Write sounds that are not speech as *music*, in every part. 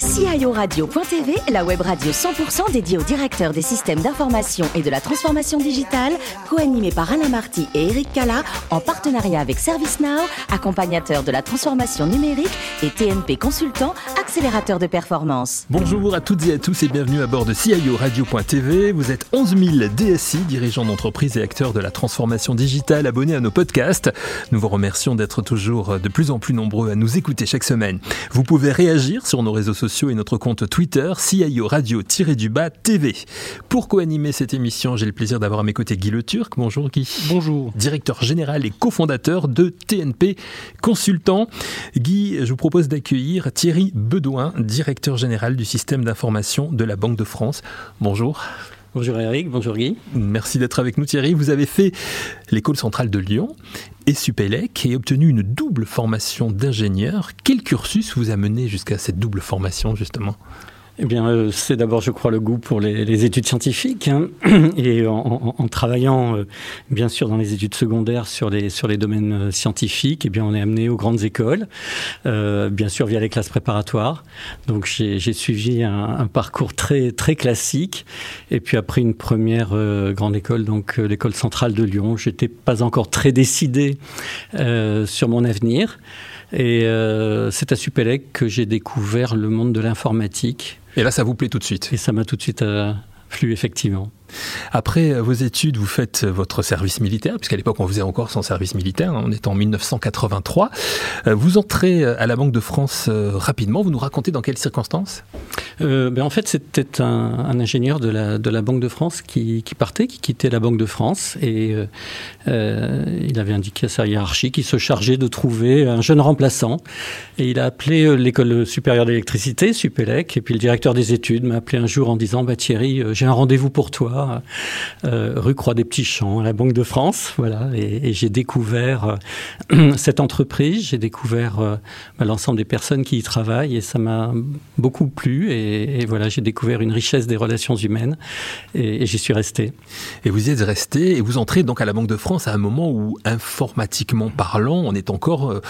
guys. CIORadio.tv, la web radio 100% dédiée aux directeurs des systèmes d'information et de la transformation digitale, co-animée par Alain Marty et Eric Cala, en partenariat avec ServiceNow, accompagnateur de la transformation numérique et TNP Consultant, accélérateur de performance. Bonjour à toutes et à tous et bienvenue à bord de CIORadio.tv. Vous êtes 11 000 DSI, dirigeants d'entreprise et acteurs de la transformation digitale, abonnés à nos podcasts. Nous vous remercions d'être toujours de plus en plus nombreux à nous écouter chaque semaine. Vous pouvez réagir sur nos réseaux sociaux et notre compte Twitter CIO Radio-du-bas TV. Pour co-animer cette émission, j'ai le plaisir d'avoir à mes côtés Guy Le Turc. Bonjour Guy. Bonjour. Directeur général et cofondateur de TNP Consultant. Guy, je vous propose d'accueillir Thierry Bedouin, directeur général du système d'information de la Banque de France. Bonjour. Bonjour Eric, bonjour Guy. Merci d'être avec nous Thierry. Vous avez fait l'école centrale de Lyon et Supélec et obtenu une double formation d'ingénieur. Quel cursus vous a mené jusqu'à cette double formation justement? Eh bien, euh, c'est d'abord, je crois, le goût pour les, études scientifiques. Hein. *clears throat* et en, travaillant, euh, bien sûr, dans les études secondaires sur les, sur les domaines euh, scientifiques, eh bien, on est amené aux grandes écoles, bien sûr, via les classes préparatoires. Donc, j'ai suivi un, parcours très, très classique. Et puis, après une première grande école, donc l'école centrale de Lyon, j'étais pas encore très décidé sur mon avenir. Et c'est à Supélec que j'ai découvert le monde de l'informatique et là, ça vous plaît tout de suite Et ça m'a tout de suite euh, effectivement. Après euh, vos études, vous faites votre service militaire, puisqu'à l'époque on faisait encore son service militaire, hein, on est en 1983. Euh, vous entrez à la Banque de France rapidement, vous nous racontez dans quelles circonstances? Ben En fait, c'était un, ingénieur de la, Banque de France qui, qui, partait, qui quittait la Banque de France, et il avait indiqué à sa hiérarchie qu'il se chargeait de trouver un jeune remplaçant. Et il a appelé l'école supérieure d'électricité, Supélec, et puis le directeur des études m'a appelé un jour en disant bah, Thierry, j'ai un rendez-vous pour toi euh, rue Croix des Petits Champs, à la Banque de France. Voilà, et, j'ai découvert euh, *clears throat* cette entreprise, j'ai découvert euh, bah, l'ensemble des personnes qui y travaillent, et ça m'a beaucoup plu. Et, voilà, j'ai découvert une richesse des relations humaines, et, j'y suis resté. Et vous y êtes resté, et vous entrez donc à la Banque de France à un moment où, informatiquement parlant, on est encore,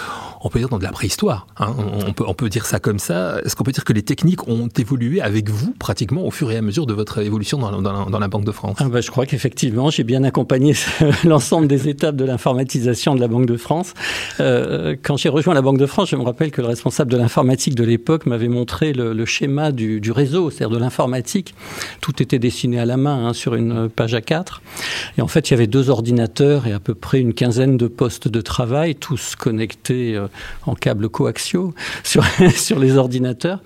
on peut dire, dans de la préhistoire. Hein. On, peut, on peut dire ça comme ça. Est-ce qu'on peut dire que les techniques ont évolué avec vous pratiquement au fur et à mesure de votre évolution dans, dans, dans la Banque de France ah bah, Je crois qu'effectivement, j'ai bien accompagné *laughs* l'ensemble des étapes de l'informatisation de la Banque de France. Euh, quand j'ai rejoint la Banque de France, je me rappelle que le responsable de l'informatique de l'époque m'avait montré le, schéma du, réseau, c'est-à-dire de l'informatique. Tout était dessiné à la main hein, sur une page A4. Et en fait, il y avait deux ordinateurs et à peu près une quinzaine de postes de travail, tous connectés euh, en câbles coaxiaux *laughs* sur, sur les ordinateurs.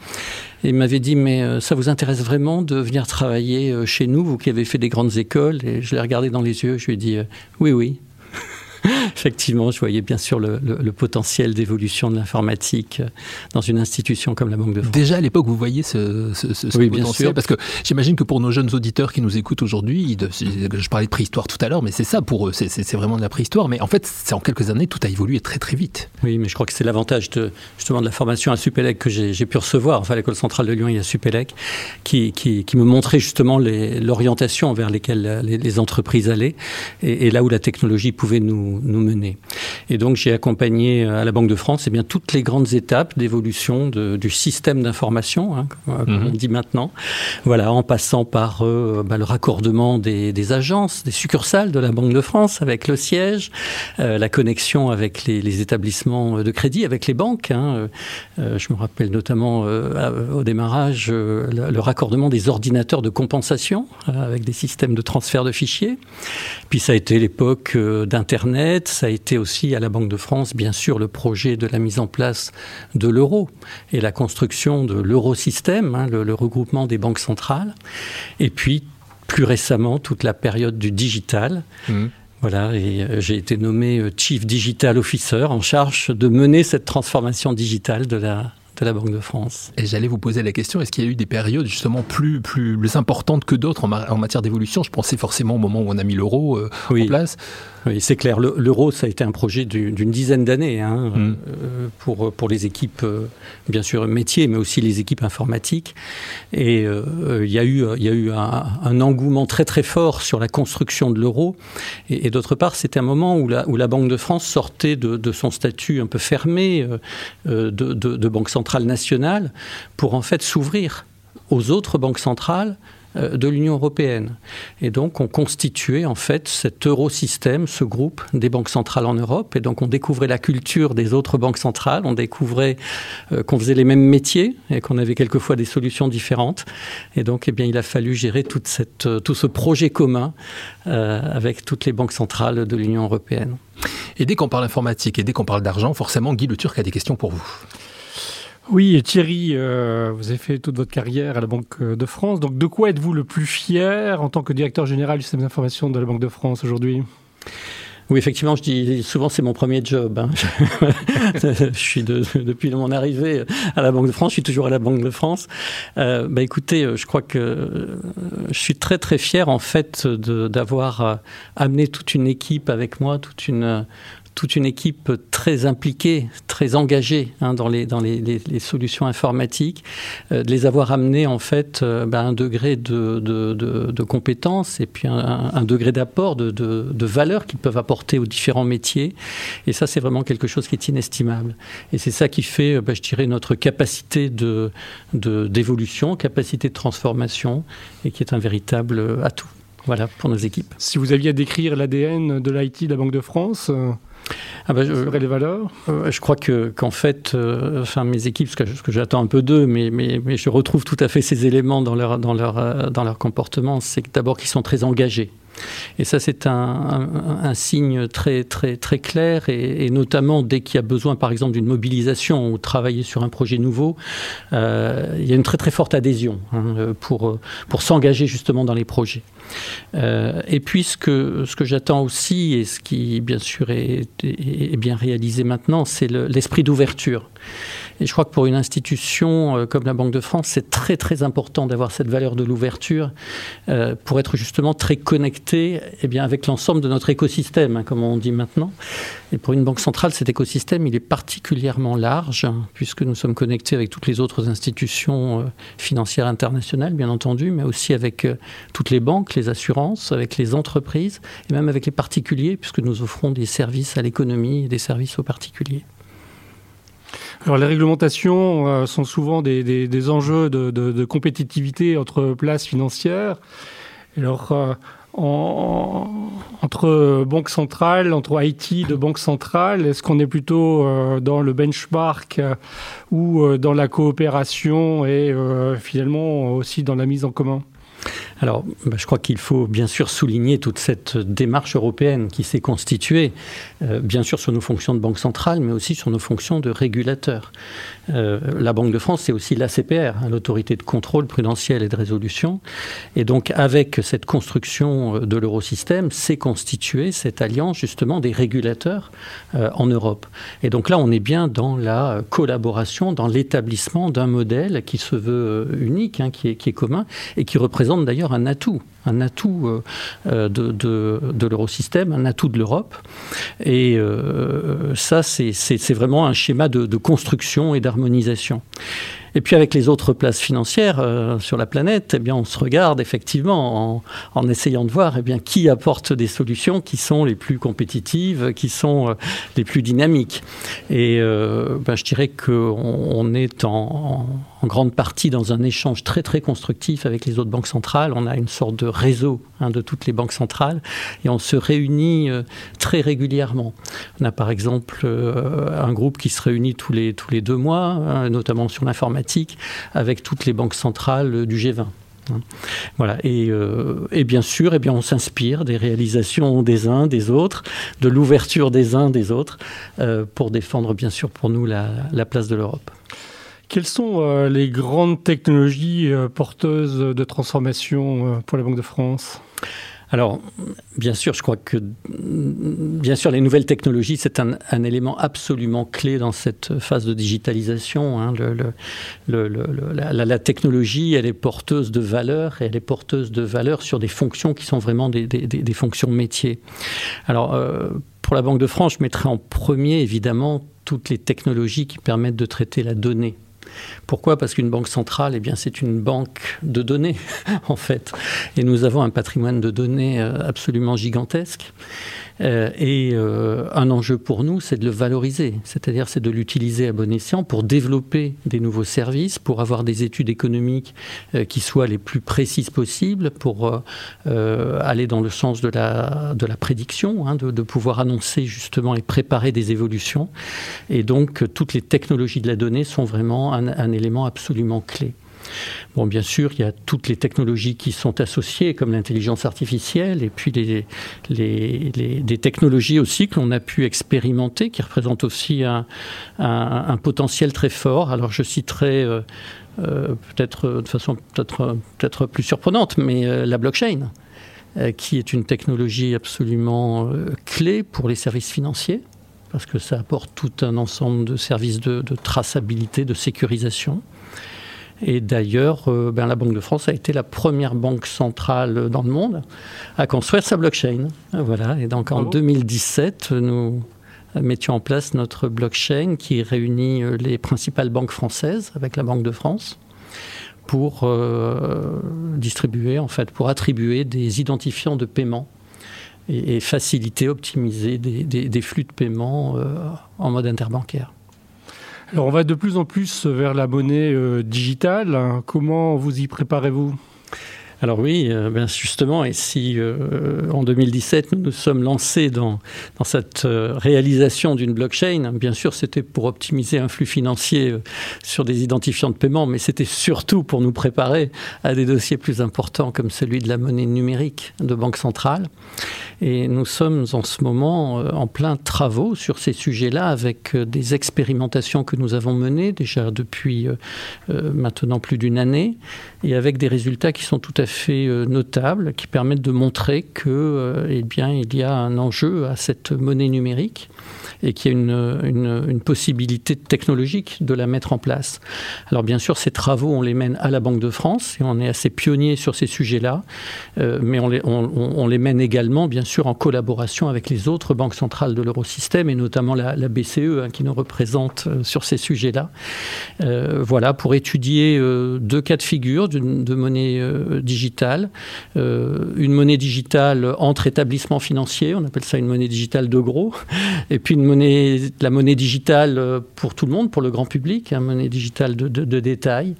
Et il m'avait dit, mais euh, ça vous intéresse vraiment de venir travailler euh, chez nous, vous qui avez fait des grandes écoles? Et je l'ai regardé dans les yeux, je lui ai dit, euh, oui, oui. Effectivement, je voyais bien sûr le, potentiel d'évolution de l'informatique dans une institution comme la Banque de France. Déjà à l'époque, vous voyez ce, ce, oui, potentiel bien sûr. Parce que j'imagine que pour nos jeunes auditeurs qui nous écoutent aujourd'hui, je parlais de préhistoire tout à l'heure, mais c'est ça pour eux, c'est vraiment de la préhistoire. Mais en fait, c'est en quelques années, tout a évolué très très vite. Oui, mais je crois que c'est l'avantage de, justement de la formation à Supélec que j'ai pu recevoir, enfin à l'école centrale de Lyon et à Supélec, qui, qui, qui me montrait justement l'orientation vers lesquelles les, entreprises allaient et, et, là où la technologie pouvait nous, nous mener. Et donc j'ai accompagné euh, à la Banque de France eh bien, toutes les grandes étapes d'évolution du système d'information, hein, comme mhm. on dit maintenant, voilà, en passant par euh, bah, le raccordement des, des, agences, des succursales de la Banque de France avec le siège, euh, la connexion avec les, les, établissements de crédit, avec les banques. Hein, je me rappelle notamment au démarrage le, le, raccordement des ordinateurs de compensation avec des systèmes de transfert de fichiers. Puis ça a été l'époque d'Internet, ça a été aussi à la Banque de France, bien sûr, le projet de la mise en place de l'euro et la construction de l'eurosystème, hein, le, regroupement des banques centrales. Et puis, plus récemment, toute la période du digital. Mmh. Voilà, et euh, j'ai été nommé euh, Chief Digital Officer en charge de mener cette transformation digitale de la, de la Banque de France. Et j'allais vous poser la question, est-ce qu'il y a eu des périodes justement plus, plus, importantes que d'autres en, matière d'évolution? Je pensais forcément au moment où on a mis l'euro euh, en place. Oui, c'est clair. L'euro, ça a été un projet d'une dizaine d'années hein, mm. euh, pour, pour les équipes, euh, bien sûr, métiers, mais aussi les équipes informatiques. Et il y a eu, il y a eu un, engouement très très fort sur la construction de l'euro. Et, d'autre part, c'était un moment où la, où la Banque de France sortait de, son statut un peu fermé de, de, de banque centrale nationale pour en fait s'ouvrir aux autres banques centrales euh, de l'Union européenne. Et donc, on constituait en fait cet eurosystème, ce groupe des banques centrales en Europe. Et donc, on découvrait la culture des autres banques centrales. On découvrait euh, qu'on faisait les mêmes métiers et qu'on avait quelquefois des solutions différentes. Et donc, eh bien, il a fallu gérer toute cette, euh, tout ce projet commun avec toutes les banques centrales de l'Union européenne. Et dès qu'on parle informatique et dès qu'on parle d'argent, forcément, Guy Le Turc a des questions pour vous. Oui, Thierry, euh, vous avez fait toute votre carrière à la Banque de France. Donc, de quoi êtes-vous le plus fier en tant que directeur général du système d'information de la Banque de France aujourd'hui? Oui, effectivement, je dis souvent c'est mon premier job. Hein. *laughs* je suis depuis mon arrivée à la Banque de France, je suis toujours à la Banque de France. Euh, bah, écoutez, je crois que je suis très très fier en fait d'avoir amené toute une équipe avec moi, toute une toute une équipe très impliquée, très engagée hein, dans, les, solutions informatiques, euh, de les avoir amenés en fait euh, ben, un degré de, de, compétence et puis un, degré d'apport, de, de, valeur qu'ils peuvent apporter aux différents métiers. Et ça, c'est vraiment quelque chose qui est inestimable. Et c'est ça qui fait, ben, je dirais, notre capacité de, d'évolution, capacité de transformation et qui est un véritable atout. Voilà pour nos équipes. Si vous aviez à décrire l'ADN de l'IT de la Banque de France, euh, ah bah, je, les valeurs euh, Je crois que qu'en fait, euh, enfin mes équipes, ce que, que j'attends un peu d'eux, mais, mais, mais, je retrouve tout à fait ces éléments dans leur, dans leur, euh, dans leur comportement, c'est d'abord qu'ils sont très engagés. Et ça, c'est un, signe très, très, très clair, et, notamment dès qu'il y a besoin, par exemple, d'une mobilisation ou travailler sur un projet nouveau, euh, il y a une très, très forte adhésion hein, pour, pour s'engager justement dans les projets. Euh, et puis ce que, j'attends aussi, et ce qui bien sûr est bien réalisé maintenant, c'est l'esprit d'ouverture. Et je crois que pour une institution euh, comme la Banque de France, c'est très très important d'avoir cette valeur de l'ouverture euh, pour être justement très connecté eh bien, avec l'ensemble de notre écosystème, hein, comme on dit maintenant. Et pour une banque centrale, cet écosystème, il est particulièrement large, hein, puisque nous sommes connectés avec toutes les autres institutions euh, financières internationales, bien entendu, mais aussi avec toutes les banques, les assurances, avec les entreprises, et même avec les particuliers, puisque nous offrons des services à l'économie et des services aux particuliers. Alors les réglementations euh, sont souvent des, enjeux de, de, compétitivité entre places financières. Alors euh, en, entre banques centrales, entre IT de banques centrales, est-ce qu'on est plutôt euh, dans le benchmark ou dans la coopération et finalement aussi dans la mise en commun? Alors, bah, je crois qu'il faut bien sûr souligner toute cette démarche européenne qui s'est constituée, euh, bien sûr sur nos fonctions de banque centrale, mais aussi sur nos fonctions de régulateur. Euh, la Banque de France, c'est aussi l'ACPR, hein, l'autorité de contrôle prudentiel et de résolution. Et donc, avec cette construction euh, de l'eurosystème, s'est constituée cette alliance justement des régulateurs en Europe. Et donc là, on est bien dans la collaboration, dans l'établissement d'un modèle qui se veut unique, hein, qui, est, commun et qui représente d'ailleurs un atout un atout euh, euh, de, l'eurosystème, un atout de l'Europe. Et euh, ça, c'est vraiment un schéma de, de construction et d'harmonisation. Et puis avec les autres places financières euh, sur la planète, eh bien, on se regarde effectivement en, essayant de voir eh bien, qui apporte des solutions qui sont les plus compétitives, qui sont euh, les plus dynamiques. Et euh, ben, je dirais qu'on on est en, grande partie dans un échange très très constructif avec les autres banques centrales. On a une sorte de réseau hein, de toutes les banques centrales et on se réunit très régulièrement. On a par exemple un groupe qui se réunit tous les, tous les deux mois, hein, notamment sur avec toutes les banques centrales du G20. Hein. Voilà. Et, euh, et, bien sûr, eh bien, on s'inspire des réalisations des uns, des autres, de l'ouverture des uns, des autres, euh, pour défendre, bien sûr, pour nous, la, la place de l'Europe. Quelles sont euh, les grandes technologies porteuses de transformation pour la Banque de France? Alors, bien sûr, je crois que, bien sûr, les nouvelles technologies, c'est un, élément absolument clé dans cette phase de digitalisation. Hein. la, technologie, elle est porteuse de valeurs et elle est porteuse de valeurs sur des fonctions qui sont vraiment des, fonctions métiers. Alors, euh, pour la Banque de France, je mettrai en premier, évidemment, toutes les technologies qui permettent de traiter la donnée Pourquoi? Parce qu'une banque centrale, eh bien, c'est une banque de données, *laughs* en fait. Et nous avons un patrimoine de données euh, absolument gigantesque. Euh, et euh, un enjeu pour nous, c'est de le valoriser, c'est-à-dire c'est de l'utiliser à bon escient pour développer des nouveaux services, pour avoir des études économiques qui soient les plus précises possibles, pour aller dans le sens de la, de la prédiction, hein, de, de, pouvoir annoncer justement et préparer des évolutions. Et donc toutes les technologies de la donnée sont vraiment un, élément absolument clé. Bon, bien sûr, il y a toutes les technologies qui sont associées, comme l'intelligence artificielle, et puis les, les, les, des technologies aussi que l'on a pu expérimenter, qui représentent aussi un, un, potentiel très fort. Alors, je citerai euh, euh, peut-être de façon peut-être peut-être plus surprenante, mais euh, la blockchain, euh, qui est une technologie absolument euh, clé pour les services financiers parce que ça apporte tout un ensemble de services de, de traçabilité, de sécurisation. Et d'ailleurs, euh, ben, la Banque de France a été la première banque centrale dans le monde à construire sa blockchain. Voilà. Et donc en Bravo. 2017, nous mettions en place notre blockchain qui réunit euh, les principales banques françaises avec la Banque de France pour euh, distribuer, en fait, pour attribuer des identifiants de paiement et, faciliter, optimiser des, flux de paiement euh, en mode interbancaire. Alors on va de plus en plus vers la monnaie euh, digitale. Comment vous y préparez-vous? Alors oui, euh, ben justement, et si euh, en 2017 nous nous sommes lancés dans, cette euh, réalisation d'une blockchain, bien sûr c'était pour optimiser un flux financier sur des identifiants de paiement, mais c'était surtout pour nous préparer à des dossiers plus importants comme celui de la monnaie numérique de Banque Centrale. Et nous sommes en ce moment en plein travaux sur ces sujets-là avec des expérimentations que nous avons menées déjà depuis maintenant plus d'une année et avec des résultats qui sont tout à fait euh, notables, qui permettent de montrer que, euh, eh bien, il y a un enjeu à cette monnaie numérique et qu'il y a une, possibilité technologique de la mettre en place. Alors bien sûr, ces travaux, on les mène à la Banque de France et on est assez pionnier sur ces sujets-là, euh, mais on les, mène également, bien sûr, en collaboration avec les autres banques centrales de l'eurosystème et notamment la, BCE hein, qui nous représente euh, sur ces sujets-là. Euh, voilà, pour étudier deux cas de figure de monnaie digitale. une monnaie digitale entre établissements financiers, on appelle ça une monnaie digitale de gros, et puis une monnaie, la monnaie digitale euh, pour tout le monde, pour le grand public, une hein, monnaie digitale de, détail,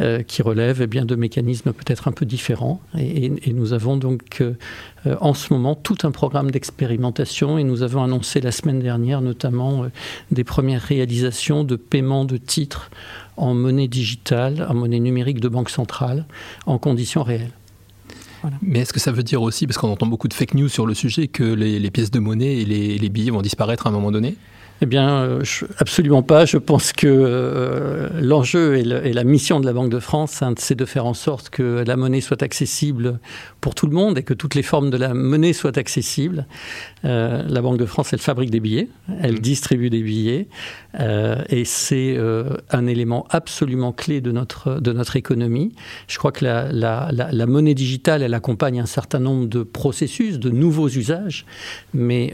euh, qui relève eh bien, de mécanismes peut-être un peu différents. Et, nous avons donc euh, en ce moment tout un programme d'expérimentation et nous avons annoncé la semaine dernière notamment des premières réalisations de paiement de titres en monnaie digitale, en monnaie numérique de banque centrale, en conditions réelles. Mais est-ce que ça veut dire aussi, parce qu'on entend beaucoup de fake news sur le sujet, que les, pièces de monnaie et les, billets vont disparaître à un moment donné? Eh bien, euh, je, absolument pas. Je pense que euh, l'enjeu et, le, et, la mission de la Banque de France, hein, c'est de faire en sorte que la monnaie soit accessible pour tout le monde et que toutes les formes de la monnaie soient accessibles. Euh, la Banque de France, elle fabrique des billets, elle mmh. distribue des billets, euh, et c'est un élément absolument clé de notre, de notre économie. Je crois que la, la, la, la, monnaie digitale, elle accompagne un certain nombre de processus, de nouveaux usages, mais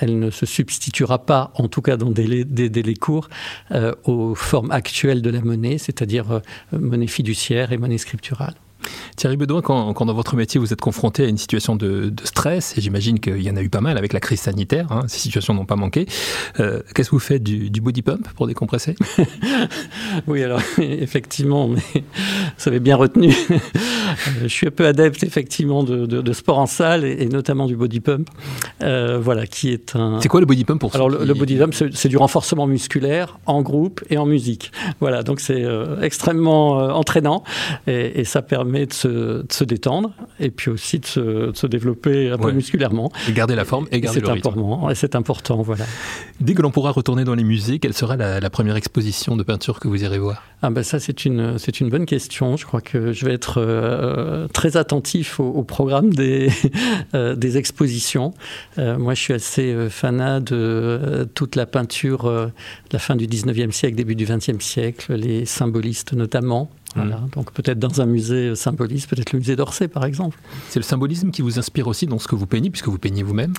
elle ne se substituera pas en tout cas dans des, délais courts, euh, aux formes actuelles de la monnaie, c'est-à-dire euh, monnaie fiduciaire et monnaie scripturale. Thierry Bedouin, quand, quand, dans votre métier vous êtes confronté à une situation de, de stress, et j'imagine qu'il y en a eu pas mal avec la crise sanitaire, hein, ces situations n'ont pas manqué, euh, qu'est-ce que vous faites du, du, body pump pour décompresser? *laughs* Oui, alors *laughs* effectivement, mais vous avez bien retenu. Je suis un peu adepte effectivement de, de, de sport en salle et, et, notamment du body pump. Euh, voilà, qui est un. C'est quoi le body pump pour Alors le, qui... le, body pump, c'est du renforcement musculaire en groupe et en musique. Voilà, donc c'est euh, extrêmement euh, entraînant et, et, ça permet de se, de se, détendre et puis aussi de se, de se développer un ouais. peu musculairement. Et garder la forme et garder le rythme. Important, c'est important, voilà. Dès que l'on pourra retourner dans les musées, quelle sera la, la, première exposition de peinture que vous irez voir? Ah ben ça c'est une c'est une bonne question. Je crois que je vais être euh, très attentif au, au programme des *laughs* euh, des expositions. Euh, moi je suis assez fanat de toute la peinture de la fin du 19e siècle, début du 20e siècle, les symbolistes notamment. Voilà. Mmh. Donc peut-être dans un musée symboliste, peut-être le musée d'Orsay par exemple. C'est le symbolisme qui vous inspire aussi dans ce que vous peignez, puisque vous peignez vous-même?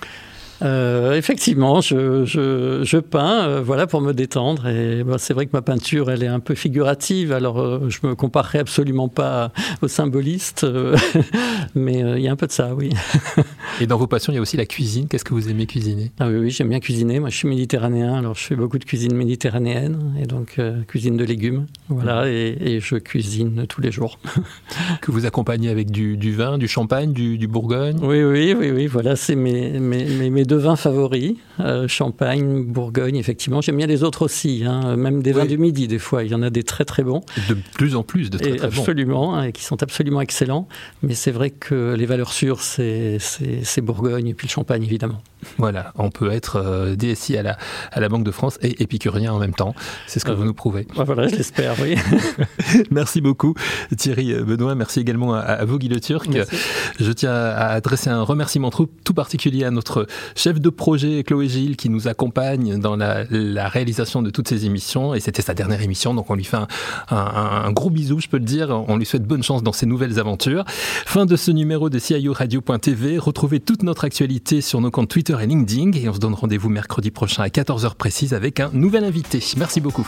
Euh, Effectivement, je, je, je peins, euh, voilà, pour me détendre. Et bah, c'est vrai que ma peinture, elle est un peu figurative. Alors, euh, je me comparerai absolument pas aux symbolistes, euh, *laughs* mais il y a un peu de ça, oui. et dans vos passions, il y a aussi la cuisine. Qu'est-ce que vous aimez cuisiner? Ah oui, oui, j'aime bien cuisiner. Moi, je suis méditerranéen, alors je fais beaucoup de cuisine méditerranéenne et donc cuisine de légumes, voilà, et, et, je cuisine tous les jours. *laughs* que vous accompagnez avec du, du vin, du champagne, du, du Bourgogne? Oui, oui, oui, oui. Voilà, c'est mes, mes, mes, mes, deux vins favoris, euh, Champagne, Bourgogne, effectivement. J'aime bien les autres aussi, hein, même des vins du Midi, des fois. Il y en a des très, très bons. De plus en plus de très, et très absolument, bons. Hein, et qui sont absolument excellents. Mais c'est vrai que les valeurs sûres, c'est Bourgogne et puis le Champagne, évidemment. Voilà, on peut être euh, DSI à la, à la Banque de France et épicurien en même temps. C'est ce que euh, vous nous prouvez. Voilà, je l'espère, oui. *laughs* merci beaucoup, Thierry Benoît. Merci également à, à vous, Guy Le Turc. Merci. Je tiens à adresser un remerciement tout particulier à notre chef de projet, Chloé Gilles, qui nous accompagne dans la, réalisation de toutes ces émissions. Et c'était sa dernière émission, donc on lui fait un, gros bisou, je peux le dire. On lui souhaite bonne chance dans ses nouvelles aventures. Fin de ce numéro de CIO Radio.tv. Retrouvez toute notre actualité sur nos comptes Twitter et LinkedIn. Et on se donne rendez-vous mercredi prochain à 14h précise avec un nouvel invité. Merci beaucoup.